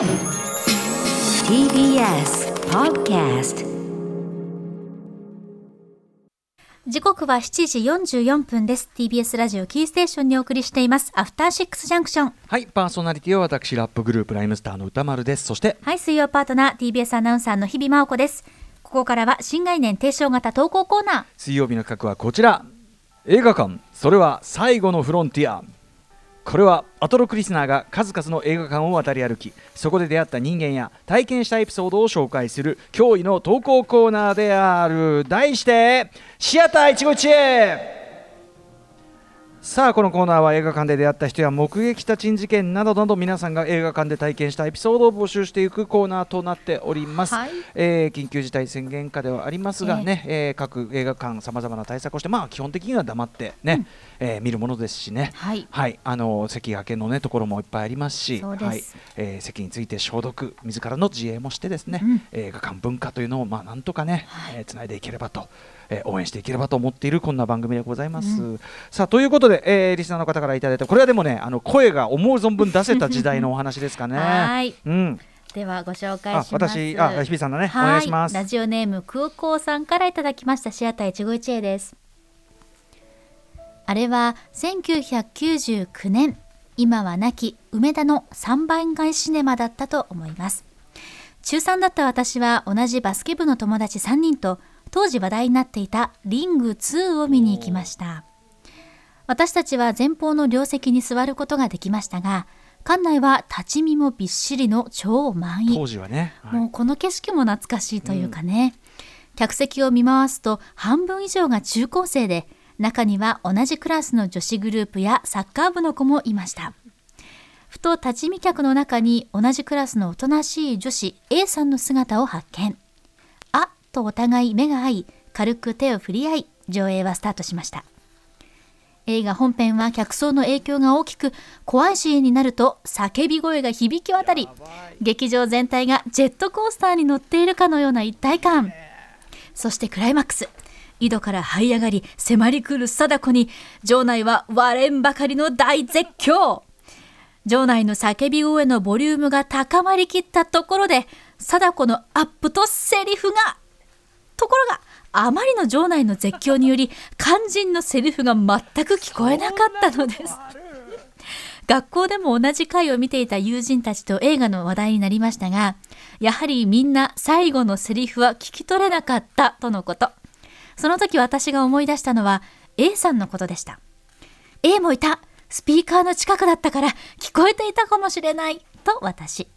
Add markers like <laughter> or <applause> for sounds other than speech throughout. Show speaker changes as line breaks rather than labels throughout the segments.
TBS Podcast
時刻は7時44分です。TBS ラジオキーステーションにお送りしています。アフターシックスジャンクション
はいパーソナリティは私ラップグループライムスターの歌丸です。そして
はい水曜パートナー TBS アナウンサーの日々真央子です。ここからは新概念提唱型投稿コーナー。
水曜日の企画はこちら。映画館。それは最後のフロンティアこれはアトロクリスナーが数々の映画館を渡り歩きそこで出会った人間や体験したエピソードを紹介する驚異の投稿コーナーである。題してシアター一期一会さあこのコーナーは映画館で出会った人や目撃した珍事件などなど皆さんが映画館で体験したエピソードを募集していくコーナーとなっております、
はい。
えー緊急事態宣言下ではありますがね、えー各映画館さまざまな対策をしてまあ基本的には黙ってね、えー見るものですしね。
はい。
はい、あの席掛けのねところもいっぱいありますし、
そうです。
はい、えー席について消毒、自らの自衛もしてですね、
うん。
映画館文化というのをまあなんとかね、
はい。
えーつないでいければと、えー応援していければと思っているこんな番組でございます。さあということで、えーリスナーの方からいただいたこれはでもねあの声が思う存分出せた時代のお話ですかね。<laughs>
はい。
うん、
ではご紹介
あ
します。
私あ日比さんだね、
はい。
お願いします。
ラジオネーム空港さんからいただきましたシアター一期一会です。あれは1999年。今は亡き梅田の3倍街シネマだったと思います。中3だった私は同じバスケ部の友達3人と当時話題になっていたリング2を見に行きました。私たちは前方の両席に座ることができましたが館内は立ち見もびっしりの超満員。
当時はね、はい。
もうこの景色も懐かしいというかね、客席を見回すと半分以上が中高生で中には同じクラスの女子グループやサッカー部の子もいました。ふと立ち見客の中に同じクラスのおとなしい女子 A さんの姿を発見とお互い目が合い軽く手を振り合い上映はスタートしました。映画本編は客層の影響が大きく怖いシーンになると叫び声が響き渡り劇場全体がジェットコースターに乗っているかのような一体感。そしてクライマックス。井戸から這い上がり迫り来る貞子に場内は割れんばかりの大絶叫。場内の叫び声のボリュームが高まりきったところで貞子のアップとセリフがところがあまりの場内の絶叫により肝心のセリフが全く聞こえなかったのです。学校でも同じ回を見ていた友人たちと映画の話題になりましたがやはりみんな最後のセリフは聞き取れなかったとのこと。その時私が思い出したのは A さんのことでした。A もいた。スピーカーの近くだったから聞こえていたかもしれない。と私。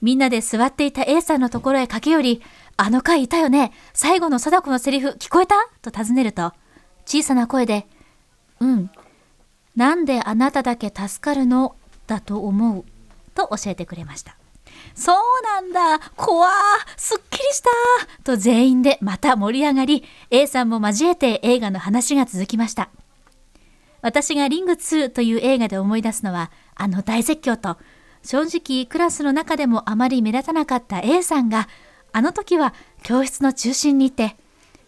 みんなで座っていた A さんのところへ駆け寄りあの回いたよね。最後の貞子のセリフ聞こえた？と尋ねると小さな声でうん。なんであなただけ助かるの？だと思う。と教えてくれました。そうなんだ。怖すっきりしたと全員でまた盛り上がり A さんも交えて映画の話が続きました。私がリング2という映画で思い出すのはあの大絶叫と正直クラスの中でもあまり目立たなかった A さんがあの時は教室の中心にいて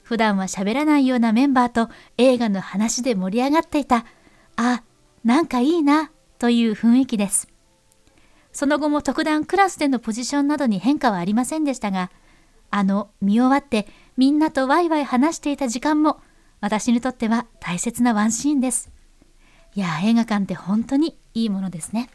普段は喋らないようなメンバーと映画の話で盛り上がっていた。あなんかいいなという雰囲気です。その後も特段クラスでのポジションなどに変化はありませんでしたがあの見終わってみんなとワイワイ話していた時間も私にとっては大切なワンシーンです。いや映画館って本当にいいものですね。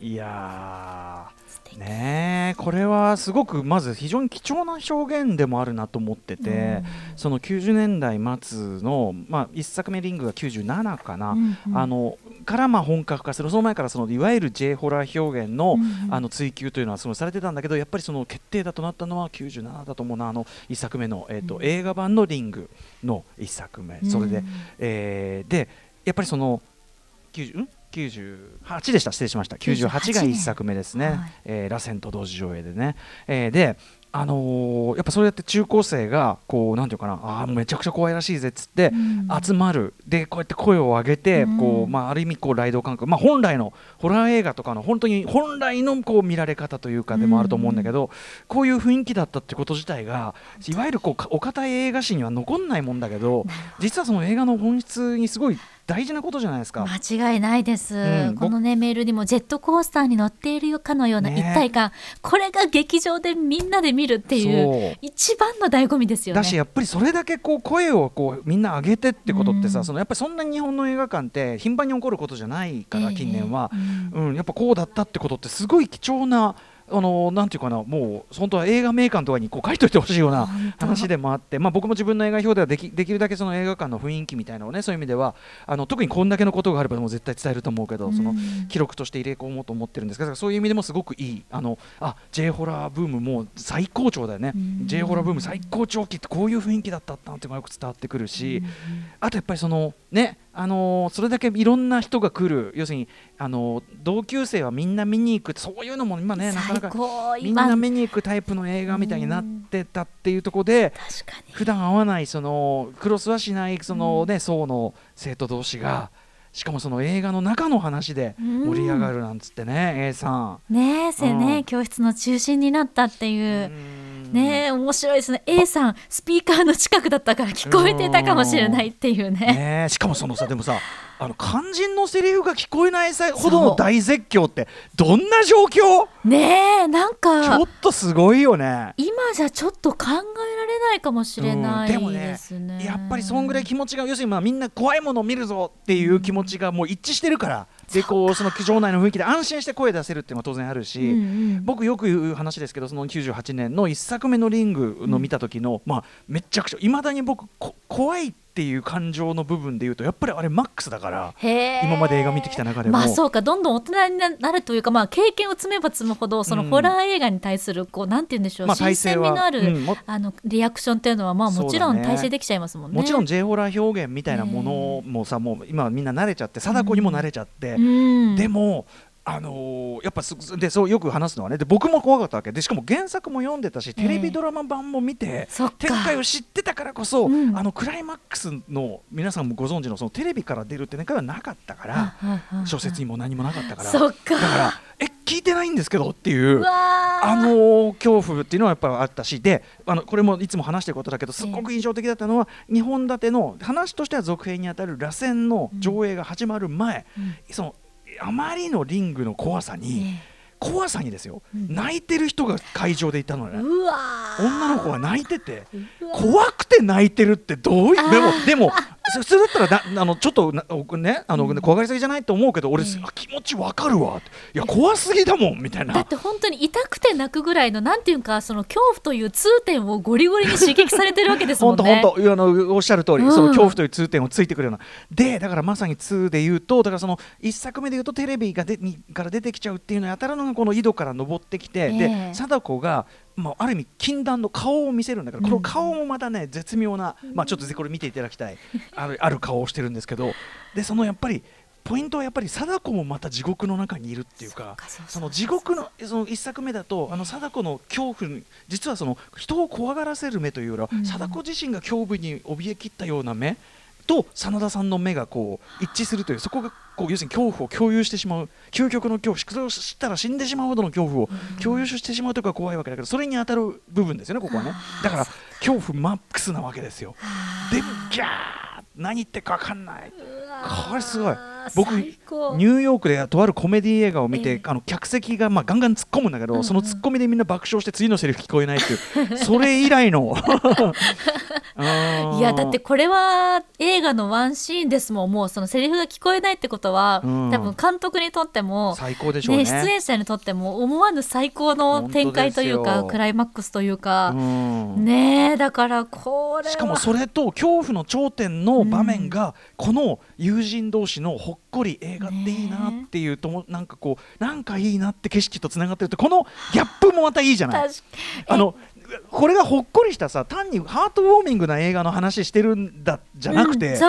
いやーねえこれはすごくまず非常に貴重な表現でもあるなと思ってて、その90年代末の、まあ、1作目「リング」が97かな、
うんうん。
あのからまあ本格化するその前からそのいわゆる J ホラー表現の,、
うんうん。
あの追求というのはすごいされてたんだけどやっぱりその決定だとなったのは97だと思うなあの1作目の、えーと
うん。
映画版の「リング」の1作目、それで、
うん。
えーでやっぱりその90ん？98でした。失礼しました。98が
98
1作目ですね、
はい。
えー螺旋と同時上映でね、えーであのーやっぱそうやって中高生がこうなんていうかな。あーめちゃくちゃ怖いらしいぜっつって
うん。
集まる、でこうやって声を上げて、
うん。
こうまあ、ある意味こうライド感覚、まあ、本来のホラー映画とかの本当に本来のこう見られ方というかでもあると思うんだけど、こういう雰囲気だったってこと自体がいわゆるこうお堅い映画史には残んないもんだけど。実はその映画の本質にすごい大事なことじゃないですか。
間違いないです、
うん
このねメールにもジェットコースターに乗っているかのような一体感、これが劇場でみんなで見るっていう一番の醍醐味ですよね。
だしやっぱりそれだけこう声をこうみんな上げてってことってさ、
うん。
そのやっぱりそんなに日本の映画館って頻繁に起こることじゃないから、
ええ。
近年は、
うん
うん、やっぱこうだったってことってすごい貴重なあのなんていうかなもう本当は映画名館とかにこう書いといてほしいような話でもあって、まあ、僕も自分の映画表ではできできるだけその映画館の雰囲気みたいなのをねそういう意味ではあの特にこんだけのことがあればもう絶対伝えると思うけど、その
うん
記録として入れ込もうと思ってるんですがそういう意味でもすごくいいあのあ J ホラーブームもう最高潮だよね、
うん。
J ホラーブーム最高潮期ってこういう雰囲気だったなっていうのがよく伝わってくるし、あとやっぱりそのねあのーそれだけいろんな人が来る。要するにあのー同級生はみんな見に行くそういうのも今ねなかなかみん
今
な見に行くタイプの映画みたいになってたっていうところで普段会わないそのクロスはしないそのね層の生徒同士がしかもその映画の中の話で盛り上がるなんつってね A さん。
ねえせね、
うん。
教室の中心になったっていう。う、
ん
ねえ面白いですね。A さんスピーカーの近くだったから聞こえてたかもしれないっていうね。
ねえしかもそのさでもさ <laughs> あの肝心のセリフが聞こえないさほどの大絶叫ってどんな状況？
ねえなん
ち
か
ょっとすごいよね。
今じゃちょっと考えられないかもしれない
うんでもね,、やっぱりそんぐらい気持ちが要するにまあみんな怖いものを見るぞっていう気持ちがもう一致してるから、でこうその場内の雰囲気で安心して声出せるっていうのは当然あるし、
うんうん。
僕よく言う話ですけどその98年の1作目のリングの見た時の、まあめっちゃくちゃいまだに僕こ怖いっていう感情の部分で言うとやっぱりあれマックスだから。今まで映画見てきた中でも。
まあそうかどんどん大人になるというか、まあ、経験を積めば積むほどその
うん
ホラー映画に対するこうなんて言うんでしょう、
まあ
新鮮味のある、
うん。も
あのリアクションっていうのはまあもちろ
んだね
体制できちゃいますもんね。
もちろん J ホラー表現みたいなものもさ、もう今はみんな慣れちゃって貞子にも慣れちゃって、
うん。
でも、あのーやっぱすでそうよく話すのはねで僕も怖かったわけ。でしかも原作も読んでたしテレビドラマ版も見て、
そっか。
展開を知ってたからこそ、
うん。
あのクライマックスの皆さんもご存知のそのテレビから出るってねからなかったから小説にも何もなかったから。
そっか。
だからえ聞いてないんですけどっていうあのー恐怖っていうのはやっぱりあったしであのこれもいつも話してることだけどすっごく印象的だったのは2本立ての話としては続編にあたる螺旋の上映が始まる前、
うん。
そのあまりのリングの怖さに、
ね
怖さにですよ、
うん。
泣いてる人が会場でいたのね、
うわー。
女の子は泣いてて怖くて泣いてるってどういうでもでもそ普通だったらなあのちょっとなねあの、怖がりすぎじゃないと思うけど俺、気持ちわかるわいや怖すぎだもんみたいな。
だって本当に痛くて泣くぐらいのなんていうかその恐怖という痛点をゴリゴリに刺激されてるわけですも
本当
んね。<laughs>
本当あのおっしゃる通り、
うん。
その恐怖という通点をついてくるような。でだからまさに2で言うとだからその1作目で言うとテレビがでにから出てきちゃうっていうのに当たるのがこの井戸から登ってきて、
ええ。
で貞子が、まあ、ある意味禁断の顔を見せるんだから、この顔もまたね絶妙な、まあ、ちょっとぜこれ見ていただきたい。ある <laughs> ある顔をしてるんですけど。でそのやっぱりポイントはやっぱり貞子もまた地獄の中にいるっていうか
そ
の地獄のその一作目だとあの貞子の恐怖に実はその人を怖がらせる目というよりは、
うん。
貞子自身が恐怖に怯えきったような目と真田さんの目がこう一致するというそこがこう要するに恐怖を共有してしまう究極の恐怖それを知ったら死んでしまうほどの恐怖を共有してしまうというか怖いわけだけどそれに当たる部分ですよねここはね。だから恐怖マックスなわけですよ。でギャー何言ってるか分かんない。これすごい。僕ニューヨークでとあるコメディ映画を見て、
ええ。
あの客席がまあガンガン突っ込むんだけど、
うんうん
その突っ込みでみんな爆笑して次のセリフ聞こえないっていう。それ以来の <laughs>
いやだってこれは映画のワンシーンですもん。もうそのセリフが聞こえないってことは、
うん。
多分監督にとっても
最高でしょうね。
ね、出演者にとっても思わぬ最高の展開というかクライマックスというか、
うん。
ねえだからこれ。は
しかもそれと恐怖の頂点の場面が、この友人同士のほっこり映画っていいなっていうとも、なんかこうなんかいいなって景色とつながってるとこのギャップもまたいいじゃない。あのこれがほっこりしたさ単にハートウォーミングな映画の話してるんだじゃなくて、
うん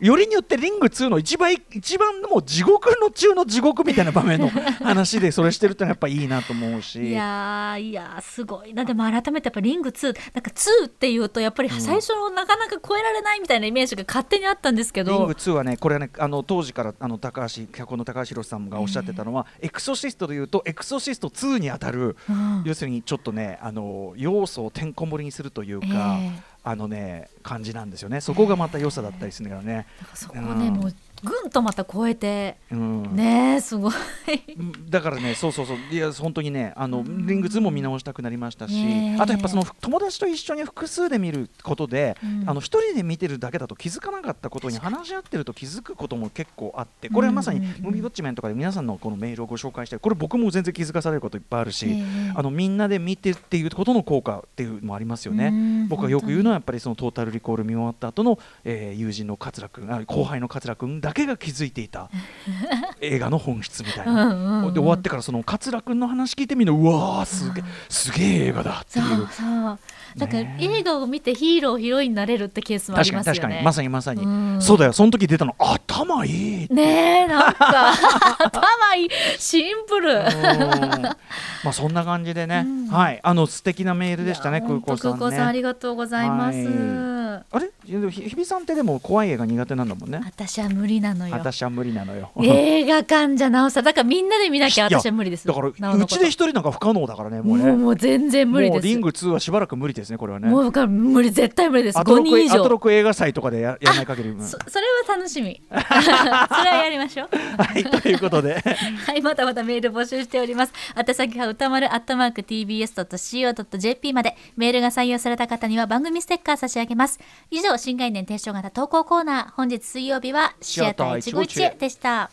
よりによってリング2の一番一番もう地獄の中の地獄みたいな場面の話でそれしてるってのはやっぱいいなと思うし。
いやーいやーすごい。なでも改めてやっぱリング2なんか2っていうとやっぱり最初のなかなか超えられないみたいなイメージが勝手にあったんですけど。
リング2はね、これはね、あの当時からあの高橋脚本の高橋宏さんがおっしゃってたのは、エクソシストでいうと、エクソシスト2にあたる、
うん。
要するにちょっとね、あの要素をてんこ盛りにするというか、
ええ。
あのね、感じなんですよね、そこがまた良さだったりするんだけどね。
そこをね、
うん。
もうぐんとまた超えて
うん。
ねえすごい。
うんだからね、そうそうそう、いや、本当にね、あの、リング2も見直したくなりましたしあとやっぱその友達と一緒に複数で見ることで、
うん。
あの一人で見てるだけだと気づかなかったことに話し合ってると気づくことも結構あって、これはまさに
うんうんうん
ムービーウォッチメンとかで皆さんのこのメールをご紹介して、これ僕も全然気づかされることいっぱいあるし、
ええ。
あのみんなで見てっていうことの効果っていうのもありますよね。
うん。
僕がよく言うのはやっぱりそのトータルリコール見終わった後の、えー友人の桂君、あ後輩の桂君だけが気づいていた <laughs> 映画の本質みたいな。
うん
で終わってからその桂君の話聞いてみるのうわーすげえすげえ映画だって
そ
いう。
うそう。だから映画を見てヒーローヒロインになれるってケースもありますよね。
に確かに。まさにまさに、
うん
そうだよ。その時出たの頭いい
ねえなんか。<laughs> 頭いい。シンプル。
うん。まあそんな感じでね、
うん。
はい。あの素敵なメールでしたね空港さんね。
空港さんありがとうございます、
はあれ？日比さんってでも怖い映画苦手なんだもんね。
私は無理なのよ。
私は無理なのよ。
映画館じゃなおさらだからみんなで見なきゃ私は無理です。
だからうちで一人なんか不可能だからねも
もう
うね。
もう全然無理です。
もうリング2はしばらく無理ですねこれはね。
もうだから無理絶対無理です。5
アトロク
人以上。
アトロク映画祭とかでややらない限りうん。
そそれは楽しみ。<laughs> それはやりましょう。
はいということで。<laughs>
はい、またまたメール募集しております。宛先は歌丸アットマーク tbs.co.jp まで。メールが採用された方には番組ステッカー差し上げます。以上、新概念提唱型投稿コーナー、本日水曜日はシアター151でした。